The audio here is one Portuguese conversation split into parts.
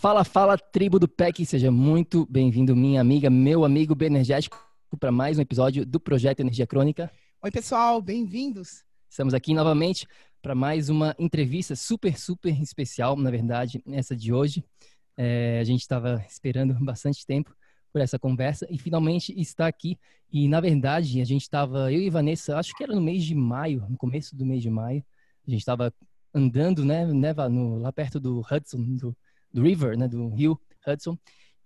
Fala, fala, tribo do PEC, seja muito bem-vindo, minha amiga, meu amigo Benergético, para mais um episódio do Projeto Energia Crônica. Oi, pessoal, bem-vindos. Estamos aqui novamente para mais uma entrevista super, super especial, na verdade, essa de hoje. É, a gente estava esperando bastante tempo por essa conversa e finalmente está aqui. E, na verdade, a gente estava, eu e Vanessa, acho que era no mês de maio, no começo do mês de maio, a gente estava andando, né, né no, lá perto do Hudson, do, do River, né, do rio Hudson,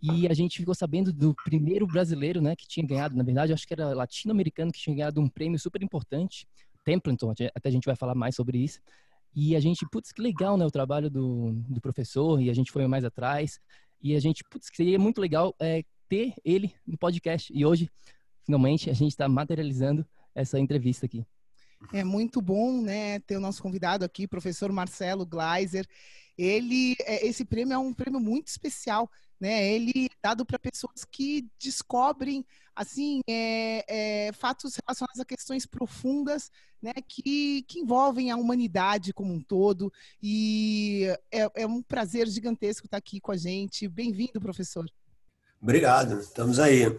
e a gente ficou sabendo do primeiro brasileiro, né, que tinha ganhado, na verdade, acho que era latino-americano que tinha ganhado um prêmio super importante, Templeton, até a gente vai falar mais sobre isso. E a gente, putz, que legal, né, o trabalho do, do professor, e a gente foi mais atrás, e a gente, putz, seria muito legal é, ter ele no podcast. E hoje, finalmente, a gente está materializando essa entrevista aqui. É muito bom, né, ter o nosso convidado aqui, professor Marcelo Gleiser. Ele, é, esse prêmio é um prêmio muito especial, né? Ele é dado para pessoas que descobrem, assim, é, é, fatos relacionados a questões profundas, né? Que, que envolvem a humanidade como um todo. E é, é um prazer gigantesco estar aqui com a gente. Bem-vindo, professor. Obrigado, estamos aí.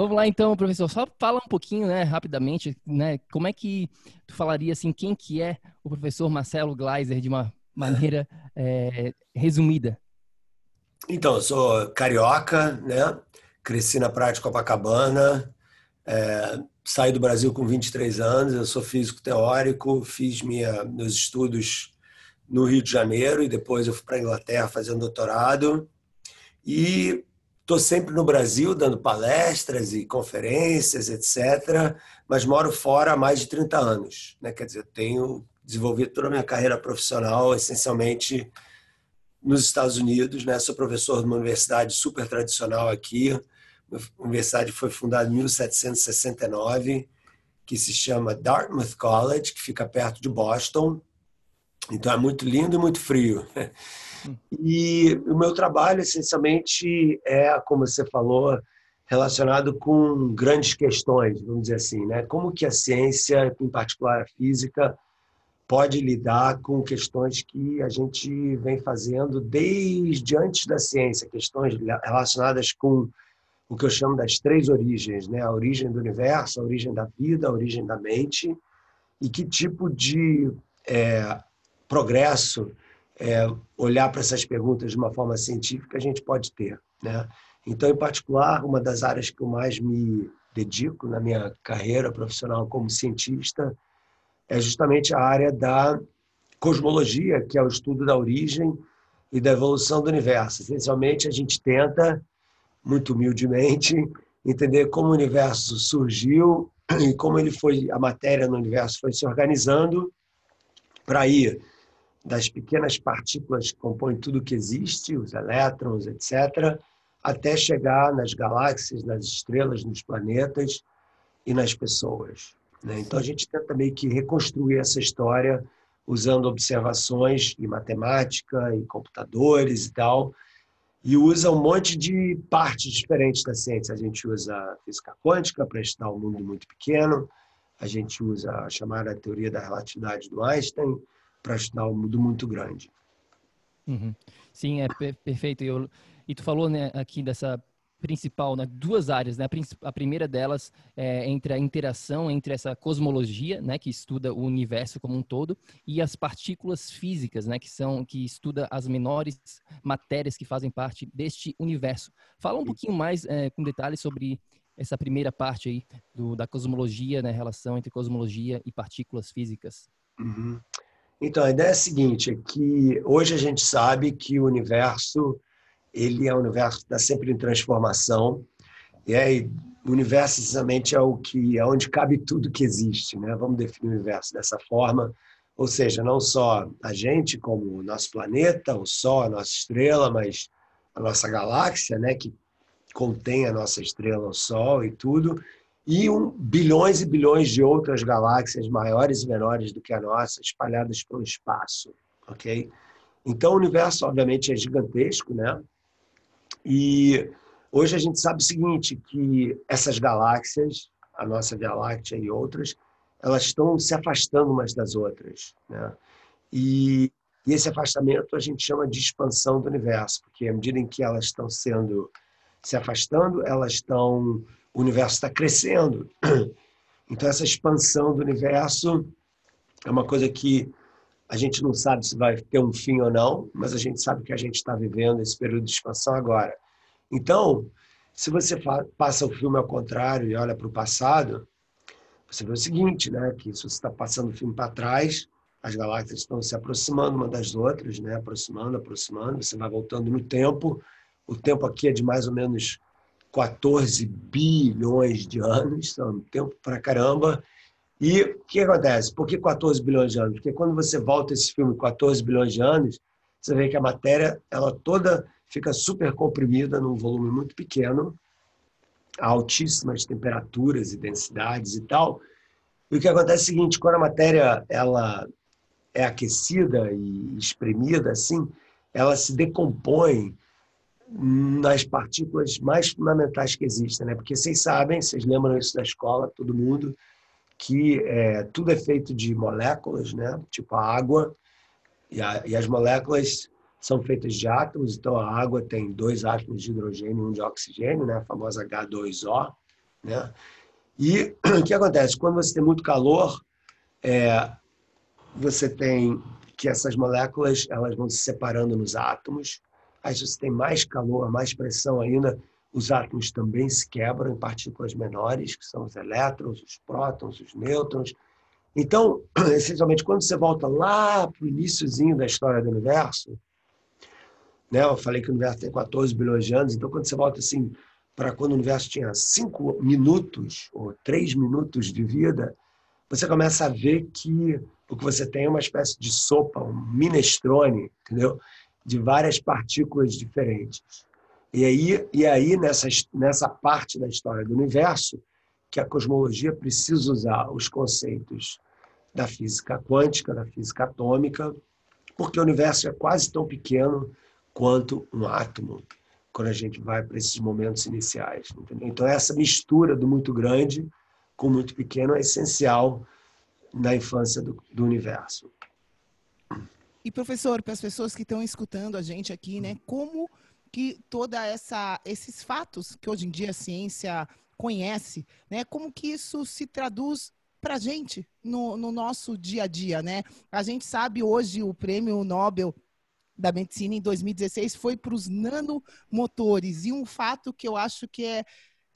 Vamos lá então, professor. Só fala um pouquinho, né, rapidamente, né, como é que tu falaria assim, quem que é o professor Marcelo Gleiser de uma maneira é, resumida? Então, eu sou carioca, né? Cresci na Praia de Copacabana, é, saí do Brasil com 23 anos, eu sou físico teórico, fiz minha, meus estudos no Rio de Janeiro e depois eu fui para a Inglaterra fazer um doutorado. E Estou sempre no Brasil dando palestras e conferências, etc., mas moro fora há mais de 30 anos. Né? Quer dizer, tenho desenvolvido toda a minha carreira profissional essencialmente nos Estados Unidos. Né? Sou professor de uma universidade super tradicional aqui. A universidade foi fundada em 1769, que se chama Dartmouth College, que fica perto de Boston. Então é muito lindo e muito frio. E o meu trabalho, essencialmente, é, como você falou, relacionado com grandes questões, vamos dizer assim, né? Como que a ciência, em particular a física, pode lidar com questões que a gente vem fazendo desde antes da ciência, questões relacionadas com o que eu chamo das três origens, né? A origem do universo, a origem da vida, a origem da mente, e que tipo de é, progresso é, olhar para essas perguntas de uma forma científica a gente pode ter. Né? Então, em particular, uma das áreas que eu mais me dedico na minha carreira profissional como cientista é justamente a área da cosmologia, que é o estudo da origem e da evolução do universo. Essencialmente, a gente tenta, muito humildemente, entender como o universo surgiu e como ele foi, a matéria no universo foi se organizando para ir das pequenas partículas que compõem tudo que existe, os elétrons, etc., até chegar nas galáxias, nas estrelas, nos planetas e nas pessoas. Né? Então a gente tenta meio que reconstruir essa história usando observações e matemática e computadores e tal, e usa um monte de partes diferentes da ciência. A gente usa física quântica para estudar o um mundo muito pequeno, a gente usa a chamada teoria da relatividade do Einstein para estudar o mundo muito grande. Uhum. Sim, é per perfeito. Eu, e tu falou né, aqui dessa principal, né, duas áreas, né? A primeira delas é entre a interação entre essa cosmologia, né, que estuda o universo como um todo, e as partículas físicas, né, que são que estuda as menores matérias que fazem parte deste universo. Fala um pouquinho mais é, com detalhes sobre essa primeira parte aí do, da cosmologia, né, relação entre cosmologia e partículas físicas. Uhum. Então, a ideia é a seguinte, é que hoje a gente sabe que o universo ele é um universo que está sempre em transformação. E aí, o universo, precisamente, é o que é onde cabe tudo que existe, né? Vamos definir o universo dessa forma. Ou seja, não só a gente, como o nosso planeta, o Sol, a nossa estrela, mas a nossa galáxia, né? Que contém a nossa estrela, o Sol e tudo, e um, bilhões e bilhões de outras galáxias maiores e menores do que a nossa, espalhadas pelo espaço, ok? Então, o universo, obviamente, é gigantesco, né? E hoje a gente sabe o seguinte, que essas galáxias, a nossa Via Láctea e outras, elas estão se afastando umas das outras, né? E, e esse afastamento a gente chama de expansão do universo, porque à medida em que elas estão sendo se afastando, elas estão o universo está crescendo. Então essa expansão do universo é uma coisa que a gente não sabe se vai ter um fim ou não, mas a gente sabe que a gente está vivendo esse período de expansão agora. Então, se você passa o filme ao contrário e olha para o passado, você vê o seguinte, né? Que se você está passando o filme para trás, as galáxias estão se aproximando uma das outras, né? Aproximando, aproximando. Você vai voltando no tempo. O tempo aqui é de mais ou menos 14 bilhões de anos, são tempo para caramba. E o que acontece? Por que 14 bilhões de anos? Porque quando você volta esse filme 14 bilhões de anos, você vê que a matéria ela toda fica super comprimida num volume muito pequeno, a altíssimas temperaturas e densidades e tal. E o que acontece é o seguinte, quando a matéria ela é aquecida e espremida assim, ela se decompõe nas partículas mais fundamentais que existem, né? Porque vocês sabem, vocês lembram isso da escola, todo mundo, que é, tudo é feito de moléculas, né? Tipo a água, e, a, e, as moléculas são feitas de átomos, então a água tem dois átomos de hidrogênio e um de oxigênio, né? A famosa H2O, né? E o que acontece? Quando você tem muito calor, é, você tem que essas moléculas elas vão se separando nos átomos. Aí você tem mais calor, mais pressão ainda, os átomos também se quebram em partículas menores, que são os elétrons, os prótons, os nêutrons. Então, essencialmente, quando você volta lá para o iníciozinho da história do universo, né, eu falei que o universo tem 14 bilhões de anos, então quando você volta assim para quando o universo tinha 5 minutos ou 3 minutos de vida, você começa a ver que o que você tem é uma espécie de sopa, um minestrone, entendeu? De várias partículas diferentes. E aí, e aí nessa, nessa parte da história do universo, que a cosmologia precisa usar os conceitos da física quântica, da física atômica, porque o universo é quase tão pequeno quanto um átomo, quando a gente vai para esses momentos iniciais. Entendeu? Então, essa mistura do muito grande com o muito pequeno é essencial na infância do, do universo. E, professor, para as pessoas que estão escutando a gente aqui, né, como que toda essa esses fatos que hoje em dia a ciência conhece, né? Como que isso se traduz para a gente no, no, nosso dia a dia, né? A gente sabe hoje o prêmio Nobel da medicina em 2016 foi para os nanomotores e um fato que eu acho que é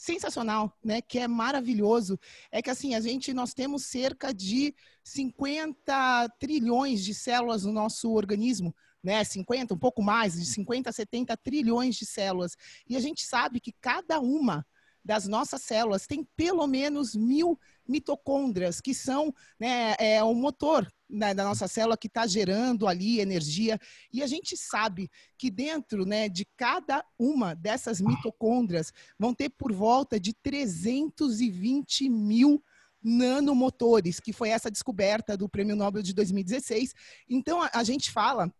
sensacional, né, que é maravilhoso, é que assim, a gente nós temos cerca de 50 trilhões de células no nosso organismo, né, 50, um pouco mais, de 50 a 70 trilhões de células. E a gente sabe que cada uma das nossas células tem pelo menos mil mitocôndrias, que são né, é, o motor né, da nossa célula que está gerando ali energia. E a gente sabe que dentro né, de cada uma dessas mitocôndrias vão ter por volta de 320 mil nanomotores, que foi essa descoberta do Prêmio Nobel de 2016. Então, a, a gente fala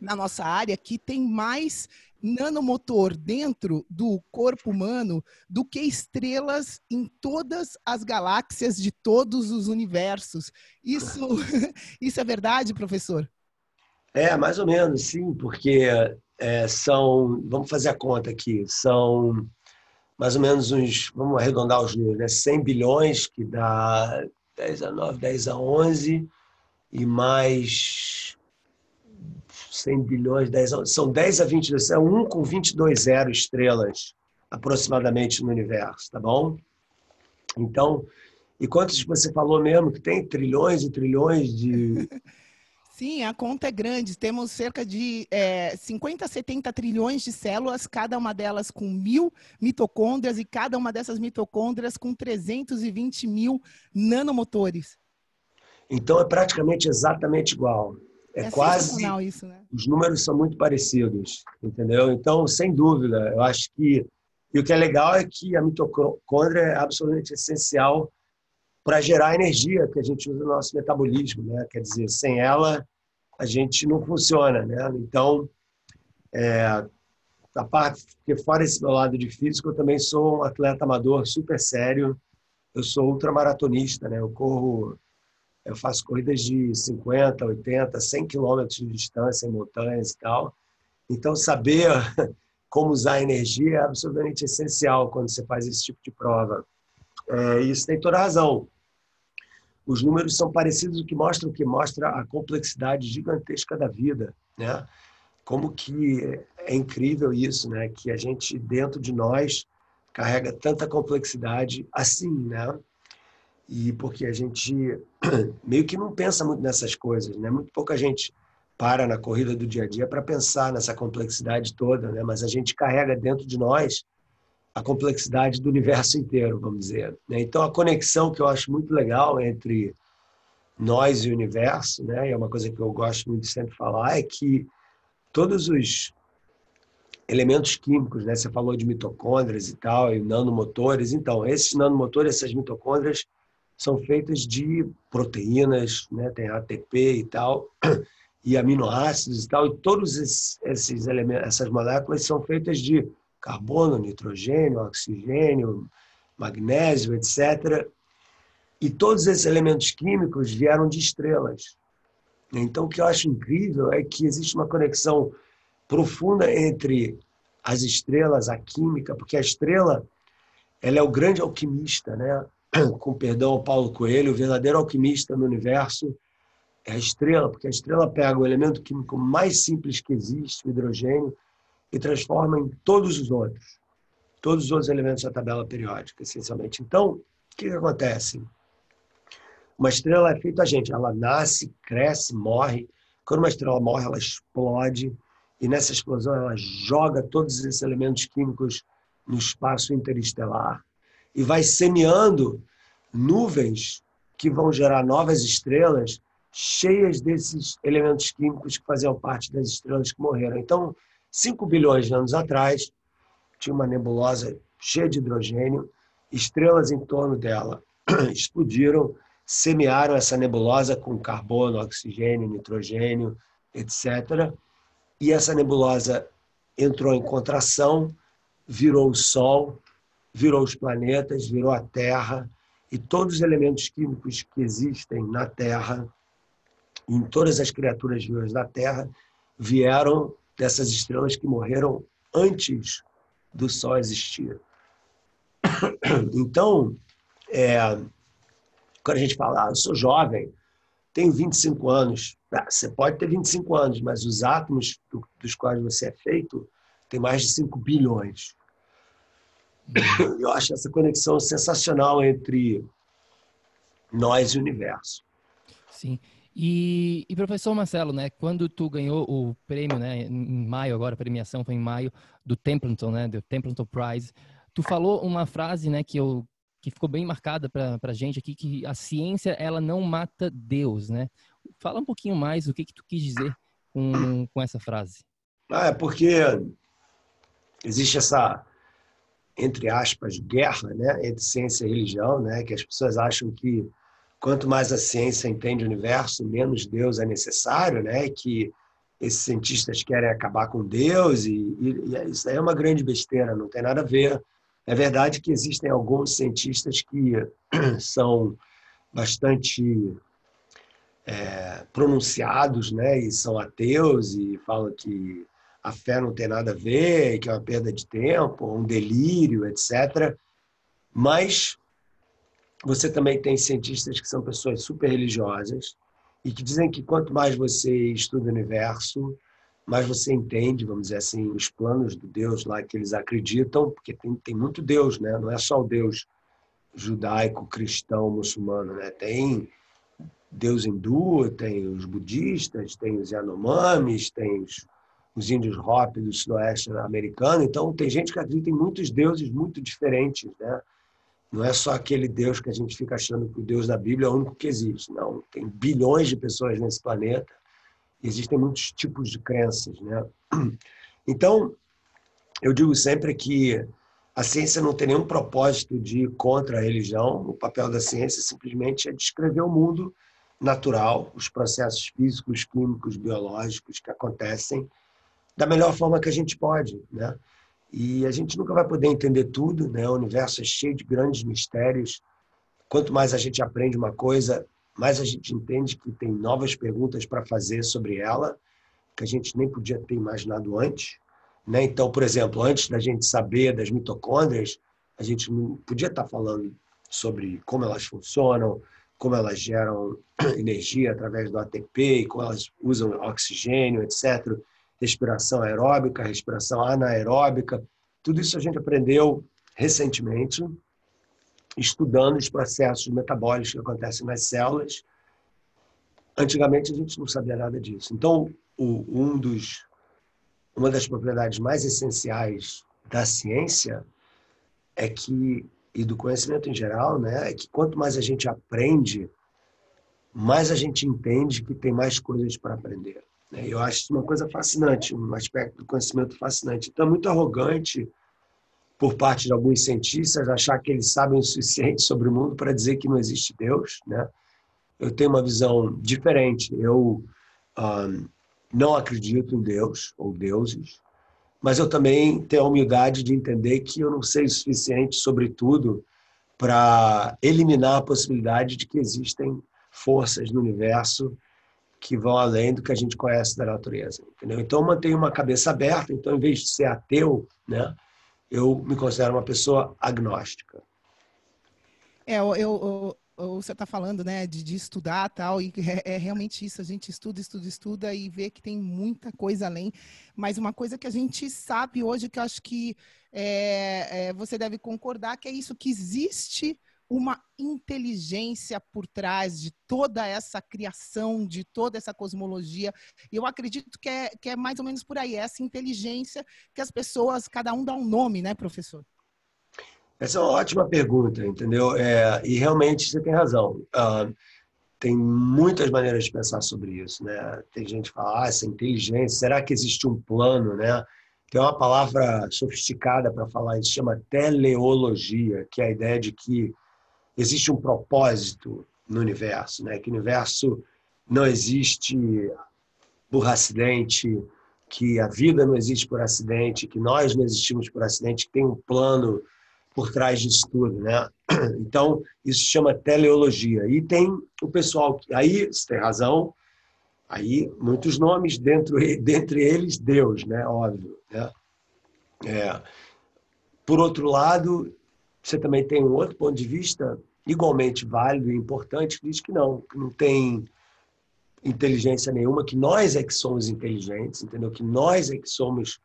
na nossa área que tem mais nanomotor dentro do corpo humano do que estrelas em todas as galáxias de todos os universos. Isso, isso é verdade, professor? É, mais ou menos, sim, porque é, são, vamos fazer a conta aqui, são mais ou menos uns, vamos arredondar os números, né? 100 bilhões, que dá 10 a 9, 10 a 11, e mais 100 bilhões, 10 a, são 10 a 22, é 1 com 22 zero estrelas, aproximadamente, no universo, tá bom? Então, e quantos você falou mesmo que tem trilhões e trilhões de Sim, a conta é grande. Temos cerca de é, 50 70 trilhões de células, cada uma delas com mil mitocôndrias e cada uma dessas mitocôndrias com 320 mil nanomotores. Então é praticamente exatamente igual. É, é quase. Isso, né? Os números são muito parecidos, entendeu? Então, sem dúvida, eu acho que. E o que é legal é que a mitocôndria é absolutamente essencial para gerar a energia que a gente usa no nosso metabolismo, né? Quer dizer, sem ela a gente não funciona, né? Então, é, a parte porque fora esse meu lado de físico, eu também sou um atleta amador super sério. Eu sou ultramaratonista, né? Eu corro, eu faço corridas de 50, 80, 100 quilômetros de distância em montanhas e tal. Então, saber como usar a energia é absolutamente essencial quando você faz esse tipo de prova. É, isso tem toda razão os números são parecidos, o que mostra o que mostra a complexidade gigantesca da vida, né? Como que é incrível isso, né? Que a gente dentro de nós carrega tanta complexidade assim, né? E porque a gente meio que não pensa muito nessas coisas, né? Muito pouca gente para na corrida do dia a dia para pensar nessa complexidade toda, né? Mas a gente carrega dentro de nós a complexidade do universo inteiro, vamos dizer. Né? Então, a conexão que eu acho muito legal entre nós e o universo, né, e é uma coisa que eu gosto muito de sempre falar, é que todos os elementos químicos, né, você falou de mitocôndrias e tal, e nanomotores, então, esses nanomotores, essas mitocôndrias, são feitas de proteínas, né, tem ATP e tal, e aminoácidos e tal, e todos esses, esses elementos, essas moléculas são feitas de carbono, nitrogênio, oxigênio, magnésio, etc. E todos esses elementos químicos vieram de estrelas. Então, o que eu acho incrível é que existe uma conexão profunda entre as estrelas, a química, porque a estrela ela é o grande alquimista, né? Com perdão Paulo Coelho, o verdadeiro alquimista no universo é a estrela, porque a estrela pega o elemento químico mais simples que existe, o hidrogênio, e transforma em todos os outros, todos os outros elementos da tabela periódica, essencialmente. Então, o que, que acontece? Uma estrela é feita a gente, ela nasce, cresce, morre. Quando uma estrela morre, ela explode e nessa explosão ela joga todos esses elementos químicos no espaço interestelar e vai semeando nuvens que vão gerar novas estrelas cheias desses elementos químicos que faziam parte das estrelas que morreram. Então, 5 bilhões de anos atrás, tinha uma nebulosa cheia de hidrogênio, estrelas em torno dela explodiram, semearam essa nebulosa com carbono, oxigênio, nitrogênio, etc. E essa nebulosa entrou em contração, virou o Sol, virou os planetas, virou a Terra, e todos os elementos químicos que existem na Terra, em todas as criaturas vivas da Terra, vieram dessas estrelas que morreram antes do Sol existir. Então, é, quando a gente fala, ah, eu sou jovem, tenho 25 anos, ah, você pode ter 25 anos, mas os átomos dos quais você é feito têm mais de 5 bilhões. Uhum. Eu acho essa conexão sensacional entre nós e o universo. Sim. E, e, professor Marcelo, né, quando tu ganhou o prêmio, né, em maio agora, a premiação foi em maio do Templeton, né, do Templeton Prize, tu falou uma frase, né, que eu que ficou bem marcada para a gente aqui, que a ciência ela não mata Deus, né? Fala um pouquinho mais o que que tu quis dizer com, com essa frase. Ah, é porque existe essa entre aspas guerra, né, entre ciência e religião, né, que as pessoas acham que Quanto mais a ciência entende o universo, menos Deus é necessário, né? Que esses cientistas querem acabar com Deus, e, e, e isso é uma grande besteira, não tem nada a ver. É verdade que existem alguns cientistas que são bastante é, pronunciados, né, e são ateus e falam que a fé não tem nada a ver, que é uma perda de tempo, um delírio, etc. Mas você também tem cientistas que são pessoas super religiosas e que dizem que quanto mais você estuda o universo, mais você entende, vamos dizer assim, os planos do Deus lá que eles acreditam, porque tem, tem muito Deus, né? Não é só o Deus judaico, cristão, muçulmano, né? Tem Deus hindu, tem os budistas, tem os Yanomamis, tem os, os índios Hopi do sudoeste americano. Então, tem gente que acredita em muitos deuses muito diferentes, né? Não é só aquele Deus que a gente fica achando que o Deus da Bíblia é o único que existe. Não, tem bilhões de pessoas nesse planeta. Existem muitos tipos de crenças, né? Então, eu digo sempre que a ciência não tem nenhum propósito de ir contra a religião. O papel da ciência simplesmente é descrever o mundo natural, os processos físicos, químicos, biológicos que acontecem da melhor forma que a gente pode, né? E a gente nunca vai poder entender tudo, né? O universo é cheio de grandes mistérios. Quanto mais a gente aprende uma coisa, mais a gente entende que tem novas perguntas para fazer sobre ela, que a gente nem podia ter imaginado antes. Né? Então, por exemplo, antes da gente saber das mitocôndrias, a gente não podia estar falando sobre como elas funcionam, como elas geram energia através do ATP, como elas usam oxigênio, etc respiração aeróbica, respiração anaeróbica. Tudo isso a gente aprendeu recentemente, estudando os processos metabólicos que acontecem nas células. Antigamente a gente não sabia nada disso. Então, o, um dos, uma das propriedades mais essenciais da ciência é que e do conhecimento em geral, né, é que quanto mais a gente aprende, mais a gente entende que tem mais coisas para aprender. Né? Eu acho uma coisa fascinante, um aspecto do conhecimento fascinante. Então, é muito arrogante por parte de alguns cientistas achar que eles sabem o suficiente sobre o mundo para dizer que não existe Deus, né? Eu tenho uma visão diferente. Eu um, não acredito em Deus ou deuses, mas eu também tenho a humildade de entender que eu não sei o suficiente sobre tudo para eliminar a possibilidade de que existem forças no universo que vão além do que a gente conhece da natureza, entendeu? Então eu mantenho uma cabeça aberta, então em vez de ser ateu, né, eu me considero uma pessoa agnóstica. É, eu, eu, eu você está falando, né, de, de, estudar tal, e é, é, realmente isso, a gente estuda, estuda, estuda e vê que tem muita coisa além, mas uma coisa que a gente sabe hoje, que eu acho que é, é, você deve concordar, que é isso, que existe uma inteligência por trás de toda essa criação, de toda essa cosmologia. E eu acredito que é, que é mais ou menos por aí, é essa inteligência que as pessoas, cada um dá um nome, né, professor? Essa é uma ótima pergunta, entendeu? É, e realmente você tem razão. Uh, tem muitas maneiras de pensar sobre isso, né? Tem gente que fala, ah, essa inteligência, será que existe um plano, né? Tem uma palavra sofisticada para falar isso, chama teleologia, que é a ideia de que existe um propósito no universo, né? Que o universo não existe por acidente, que a vida não existe por acidente, que nós não existimos por acidente, que tem um plano por trás disso tudo, né? Então, isso chama teleologia. E tem o pessoal que aí, você tem razão, aí muitos nomes dentro dentre eles Deus, né? Óbvio, né? É. Por outro lado, você também tem um outro ponto de vista igualmente válido e importante que diz que não, que não tem inteligência nenhuma, que nós é que somos inteligentes, entendeu? Que nós é que somos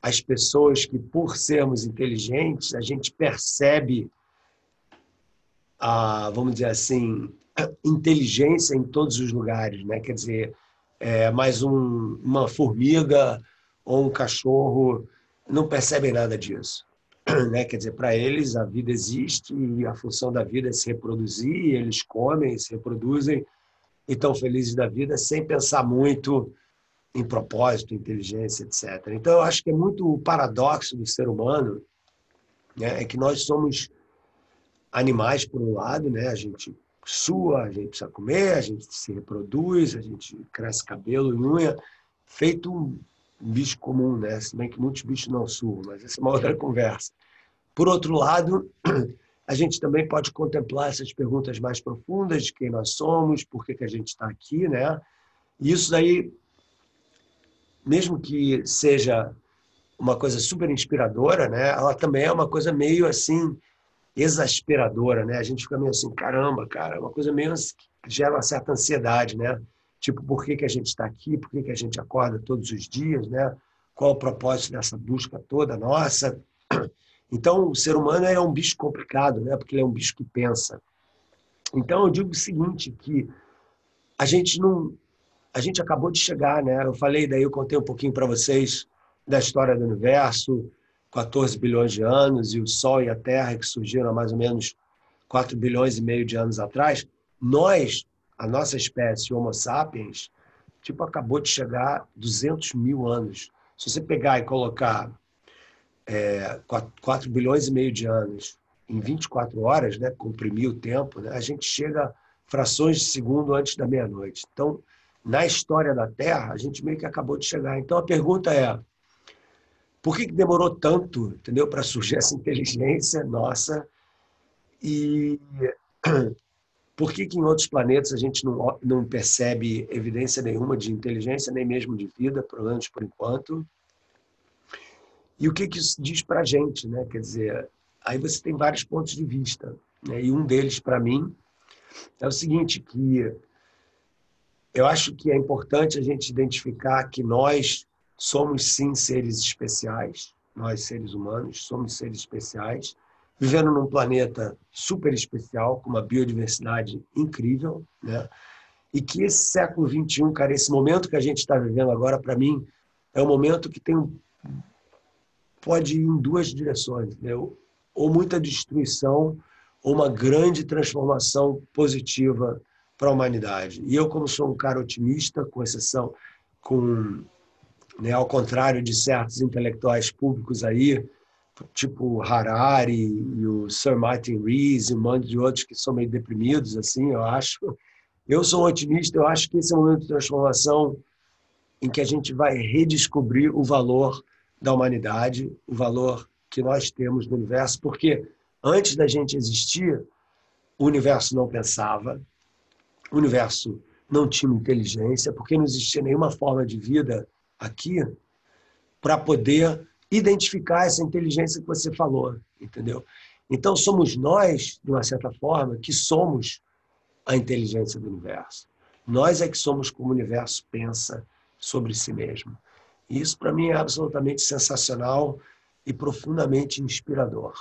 as pessoas que, por sermos inteligentes, a gente percebe a, vamos dizer assim, inteligência em todos os lugares, né? Quer dizer, é, mais um, uma formiga ou um cachorro não percebem nada disso. Né? Quer dizer, para eles a vida existe e a função da vida é se reproduzir, eles comem, se reproduzem e estão felizes da vida sem pensar muito em propósito, inteligência, etc. Então, eu acho que é muito o paradoxo do ser humano, né? é que nós somos animais, por um lado, né? a gente sua, a gente precisa comer, a gente se reproduz, a gente cresce cabelo e unha, feito um bicho comum, né? Se bem que muitos bichos não suam, mas essa é uma outra conversa. Por outro lado, a gente também pode contemplar essas perguntas mais profundas de quem nós somos, por que, que a gente está aqui, né? E isso daí, mesmo que seja uma coisa super inspiradora, né? Ela também é uma coisa meio assim exasperadora, né? A gente fica meio assim, caramba, cara, é uma coisa meio que gera uma certa ansiedade, né? Tipo, por que, que a gente está aqui? Por que, que a gente acorda todos os dias, né? Qual o propósito dessa busca toda nossa? Então, o ser humano é um bicho complicado, né? Porque ele é um bicho que pensa. Então, eu digo o seguinte, que a gente não a gente acabou de chegar, né? Eu falei daí, eu contei um pouquinho para vocês da história do universo, 14 bilhões de anos e o Sol e a Terra que surgiram há mais ou menos 4 bilhões e meio de anos atrás. Nós, a nossa espécie Homo sapiens, tipo acabou de chegar 200 mil anos. Se você pegar e colocar é, 4, 4 bilhões e meio de anos em 24 horas, né, comprimir o tempo, né, a gente chega frações de segundo antes da meia-noite. Então, na história da Terra, a gente meio que acabou de chegar. Então, a pergunta é: por que, que demorou tanto, entendeu, para surgir essa inteligência nossa? E por que, que em outros planetas a gente não, não percebe evidência nenhuma de inteligência, nem mesmo de vida, pelo menos por enquanto? E o que, que isso diz para a gente? Né? Quer dizer, aí você tem vários pontos de vista. Né? E um deles, para mim, é o seguinte, que eu acho que é importante a gente identificar que nós somos, sim, seres especiais. Nós, seres humanos, somos seres especiais, vivendo num planeta super especial, com uma biodiversidade incrível, né? E que esse século XXI, cara, esse momento que a gente está vivendo agora, para mim, é um momento que tem pode ir em duas direções, né? ou muita destruição, ou uma grande transformação positiva para a humanidade. E eu, como sou um cara otimista, com exceção, com, né, ao contrário de certos intelectuais públicos aí, tipo Harari e o Sir Martin Rees e um monte de outros que são meio deprimidos, assim, eu acho. Eu sou um otimista, eu acho que esse é um momento de transformação em que a gente vai redescobrir o valor da humanidade, o valor que nós temos no universo, porque antes da gente existir, o universo não pensava, o universo não tinha inteligência, porque não existia nenhuma forma de vida aqui para poder identificar essa inteligência que você falou, entendeu? Então somos nós, de uma certa forma, que somos a inteligência do universo. Nós é que somos como o universo pensa sobre si mesmo. E isso, para mim, é absolutamente sensacional e profundamente inspirador.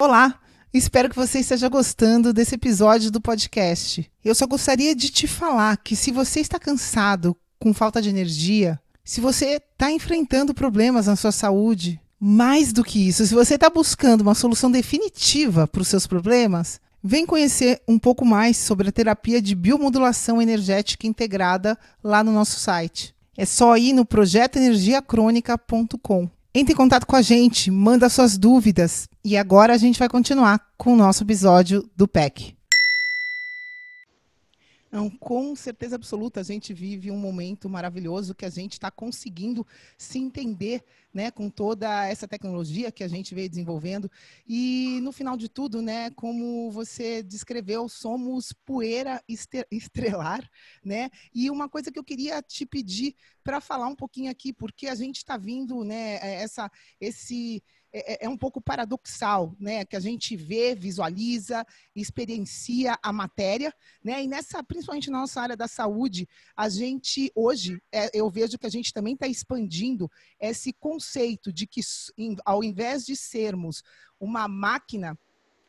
Olá, espero que você esteja gostando desse episódio do podcast. Eu só gostaria de te falar que se você está cansado, com falta de energia, se você está enfrentando problemas na sua saúde, mais do que isso, se você está buscando uma solução definitiva para os seus problemas, Vem conhecer um pouco mais sobre a terapia de biomodulação energética integrada lá no nosso site. É só ir no projetoenergiacrônica.com. Entre em contato com a gente, manda suas dúvidas e agora a gente vai continuar com o nosso episódio do PEC. Não, com certeza absoluta, a gente vive um momento maravilhoso que a gente está conseguindo se entender né, com toda essa tecnologia que a gente veio desenvolvendo. E, no final de tudo, né, como você descreveu, somos poeira estrelar. Né? E uma coisa que eu queria te pedir para falar um pouquinho aqui, porque a gente está vindo né, essa, esse é, é, é, um pouco paradoxal, né? Que a gente vê, visualiza, experiencia a matéria, né? E nessa, principalmente na nossa área da saúde, a gente hoje, é, eu vejo que a gente também está expandindo esse conceito de que, ao invés de sermos uma máquina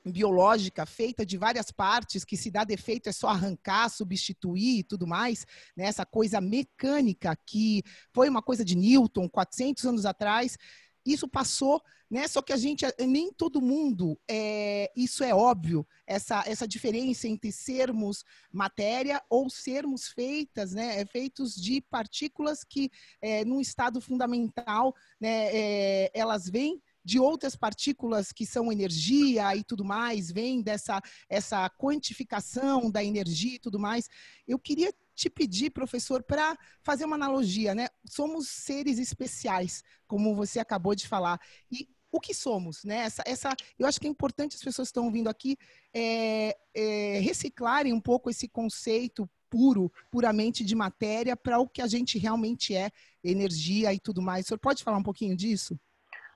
biológica feita de várias partes que se dá defeito é só arrancar, substituir e tudo mais, né? essa coisa mecânica que foi uma coisa de Newton 400 anos atrás, isso passou, né? Só que a gente, nem todo mundo, é, isso é óbvio, essa, essa diferença entre sermos matéria ou sermos feitas, né? É, feitos de partículas que, é, num estado fundamental, né? É, elas vêm de outras partículas que são energia e tudo mais, vem dessa essa quantificação da energia e tudo mais. Eu queria te pedir, professor, para fazer uma analogia, né? Somos seres especiais, como você acabou de falar. E o que somos, né? Essa, essa, eu acho que é importante as pessoas que estão ouvindo aqui é, é, reciclarem um pouco esse conceito puro, puramente de matéria, para o que a gente realmente é, energia e tudo mais. O senhor pode falar um pouquinho disso?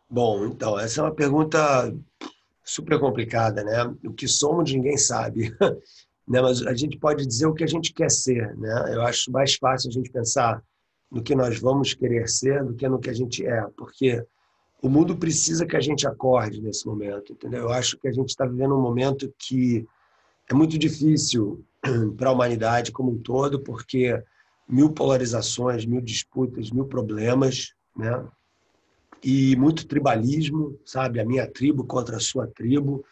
Bom, então, essa é uma pergunta super complicada, né? O que somos ninguém sabe, né? Mas a gente pode dizer o que a gente quer ser, né? Eu acho mais fácil a gente pensar no que nós vamos querer ser do que no que a gente é, porque o mundo precisa que a gente acorde nesse momento, entendeu? Eu acho que a gente está vivendo um momento que é muito difícil para a humanidade como um todo, porque mil polarizações, mil disputas, mil problemas, né? E muito tribalismo, sabe? A minha tribo contra a sua tribo.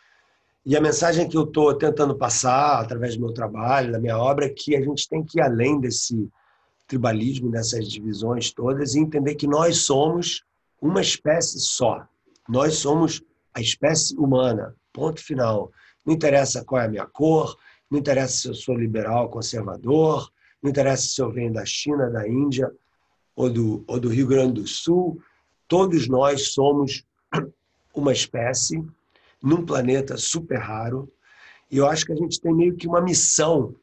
E a mensagem que eu estou tentando passar através do meu trabalho, da minha obra, é que a gente tem que ir além desse tribalismo, dessas divisões todas, e entender que nós somos uma espécie só. Nós somos a espécie humana, ponto final. Não interessa qual é a minha cor, não interessa se eu sou liberal, conservador, não interessa se eu venho da China, da Índia ou do, ou do Rio Grande do Sul. Todos nós somos uma espécie num planeta super raro. E eu acho que a gente tem meio que uma missão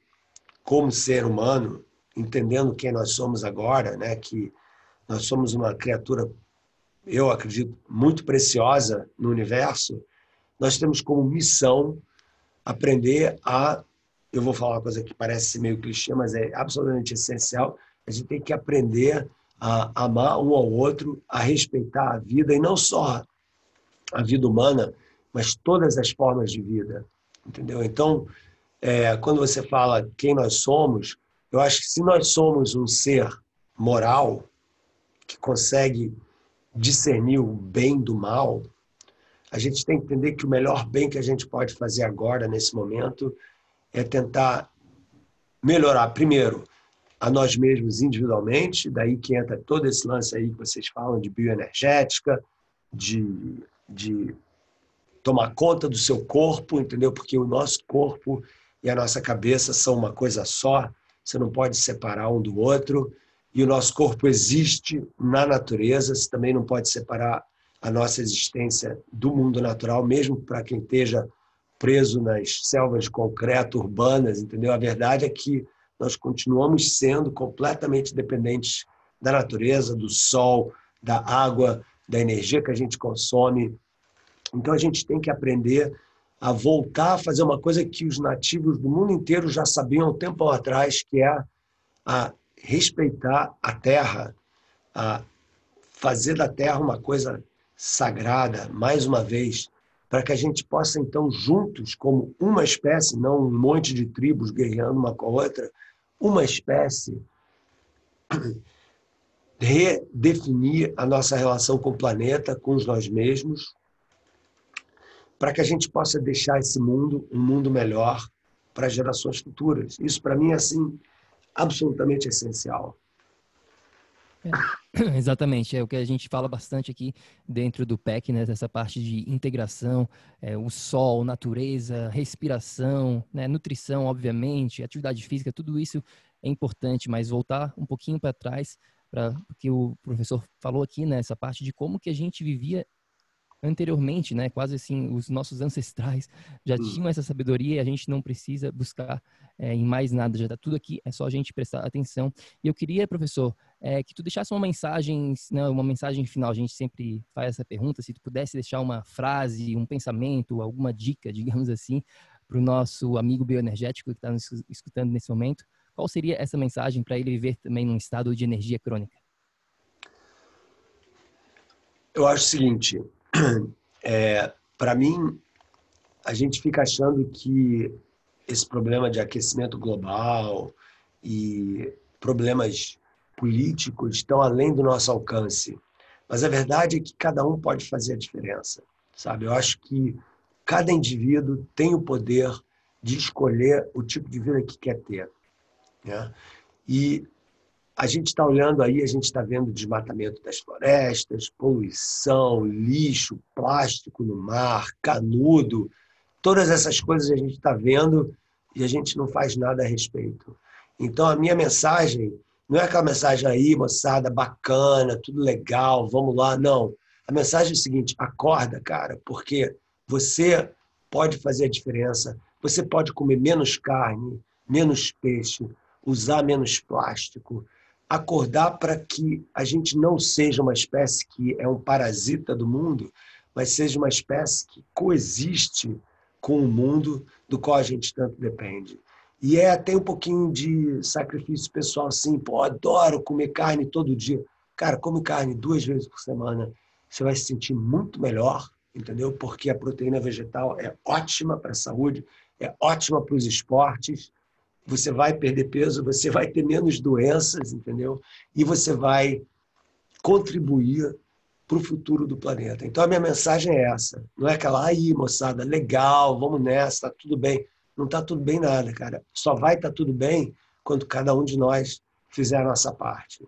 como ser humano, entendendo quem nós somos agora, né? que nós somos uma criatura, eu acredito, muito preciosa no universo. Nós temos como missão aprender a eu vou falar uma coisa que parece meio clichê, mas é absolutamente essencial. A gente tem que aprender a amar um ao outro, a respeitar a vida, e não só a vida humana, mas todas as formas de vida. Entendeu? Então, é, quando você fala quem nós somos, eu acho que se nós somos um ser moral, que consegue discernir o bem do mal, a gente tem que entender que o melhor bem que a gente pode fazer agora, nesse momento, é tentar melhorar, primeiro, a nós mesmos individualmente, daí que entra todo esse lance aí que vocês falam de bioenergética, de, de tomar conta do seu corpo, entendeu? Porque o nosso corpo e a nossa cabeça são uma coisa só, você não pode separar um do outro, e o nosso corpo existe na natureza, você também não pode separar a nossa existência do mundo natural, mesmo para quem esteja preso nas selvas de concreto urbanas, entendeu? A verdade é que nós continuamos sendo completamente dependentes da natureza, do sol, da água, da energia que a gente consome. Então a gente tem que aprender a voltar a fazer uma coisa que os nativos do mundo inteiro já sabiam um tempo atrás, que é a respeitar a terra, a fazer da terra uma coisa sagrada, mais uma vez, para que a gente possa, então, juntos, como uma espécie, não um monte de tribos guerreando uma com a outra, uma espécie, redefinir a nossa relação com o planeta, com nós mesmos, para que a gente possa deixar esse mundo um mundo melhor para gerações futuras. Isso, para mim, é assim, absolutamente essencial. É, exatamente, é o que a gente fala bastante aqui dentro do PEC, né, dessa parte de integração, é, o sol, natureza, respiração, né, nutrição, obviamente, atividade física, tudo isso é importante, mas voltar um pouquinho para trás, para o que o professor falou aqui, né, essa parte de como que a gente vivia anteriormente, né? Quase assim, os nossos ancestrais já hum. tinham essa sabedoria e a gente não precisa buscar é, em mais nada, já está tudo aqui, é só a gente prestar atenção. E eu queria, professor, é, que tu deixasse uma mensagem, né, uma mensagem final. A gente sempre faz essa pergunta, se tu pudesse deixar uma frase, um pensamento, alguma dica, digamos assim, para o nosso amigo bioenergético que está nos escutando nesse momento, qual seria essa mensagem para ele viver também num estado de energia crônica? Eu acho o seguinte, é, para mim, a gente fica achando que esse problema de aquecimento global e problemas políticos estão além do nosso alcance. Mas a verdade é que cada um pode fazer a diferença, sabe? Eu acho que cada indivíduo tem o poder de escolher o tipo de vida que quer ter. Né? E a gente está olhando aí, a gente está vendo desmatamento das florestas, poluição, lixo, plástico no mar, canudo, todas essas coisas a gente está vendo e a gente não faz nada a respeito. Então, a minha mensagem não é aquela mensagem aí, moçada, bacana, tudo legal, vamos lá. Não. A mensagem é a seguinte: acorda, cara, porque você pode fazer a diferença. Você pode comer menos carne, menos peixe, usar menos plástico, acordar para que a gente não seja uma espécie que é um parasita do mundo, mas seja uma espécie que coexiste com o mundo do qual a gente tanto depende. E é tem um pouquinho de sacrifício pessoal, assim, pô, adoro comer carne todo dia. Cara, come carne duas vezes por semana, você vai se sentir muito melhor, entendeu? Porque a proteína vegetal é ótima para a saúde, é ótima para os esportes, você vai perder peso, você vai ter menos doenças, entendeu? E você vai contribuir para o futuro do planeta. Então a minha mensagem é essa. Não é aquela aí, moçada, legal, vamos nessa, tá tudo bem. Não tá tudo bem nada, cara. Só vai estar tá tudo bem quando cada um de nós fizer a nossa parte.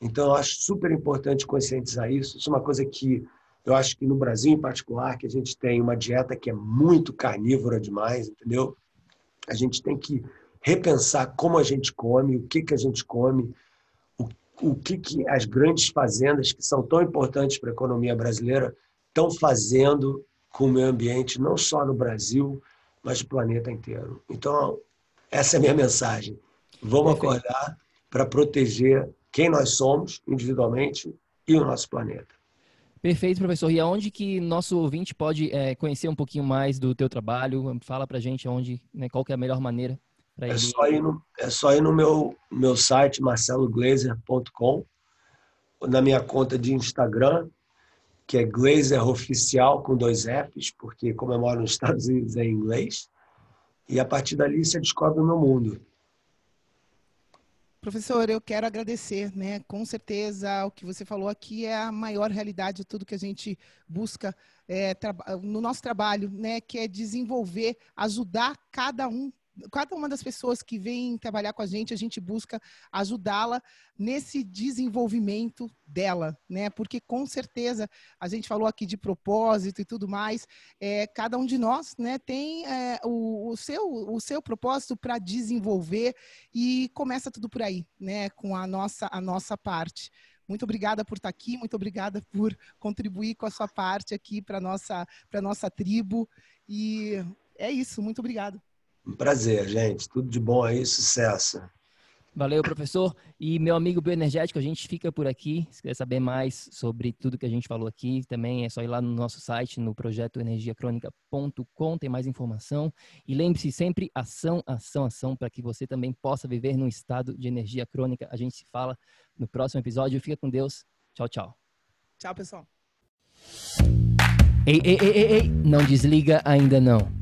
Então eu acho super importante conscientizar isso. Isso é uma coisa que eu acho que no Brasil em particular, que a gente tem uma dieta que é muito carnívora demais, entendeu? A gente tem que repensar como a gente come, o que, que a gente come, o, o que, que as grandes fazendas, que são tão importantes para a economia brasileira, estão fazendo com o meio ambiente, não só no Brasil, mas no planeta inteiro. Então, essa é a minha mensagem. Vamos Perfeito. acordar para proteger quem nós somos individualmente e o nosso planeta. Perfeito, professor. E aonde que nosso ouvinte pode é, conhecer um pouquinho mais do teu trabalho? Fala para gente aonde, né, qual que é a melhor maneira é ele... só ir no, é só ir no meu, meu site, marceloglazer.com, na minha conta de Instagram, que é Glazer Oficial, com dois Fs, porque como eu moro nos Estados Unidos é em inglês. E a partir dali você descobre o meu mundo. Professor, eu quero agradecer, né? Com certeza o que você falou aqui é a maior realidade de tudo que a gente busca é, no nosso trabalho, né? Que é desenvolver, ajudar cada um cada uma das pessoas que vem trabalhar com a gente, a gente busca ajudá-la nesse desenvolvimento dela, né? Porque com certeza a gente falou aqui de propósito e tudo mais. É, cada um de nós, né, tem é, o, o, seu o seu propósito para desenvolver e começa tudo por aí, né? Com a nossa a nossa parte. Muito obrigada por estar aqui, muito obrigada por contribuir com a sua parte aqui para nossa para nossa tribo e é isso. Muito obrigada. Um prazer, gente. Tudo de bom aí, sucesso. Valeu, professor. E meu amigo bioenergético, a gente fica por aqui. Se quiser saber mais sobre tudo que a gente falou aqui, também é só ir lá no nosso site, no projeto energiacrônica.com, tem mais informação. E lembre-se sempre, ação, ação, ação, para que você também possa viver num estado de energia crônica. A gente se fala no próximo episódio. Fica com Deus. Tchau, tchau. Tchau, pessoal. Ei, ei, ei, ei, ei. não desliga ainda não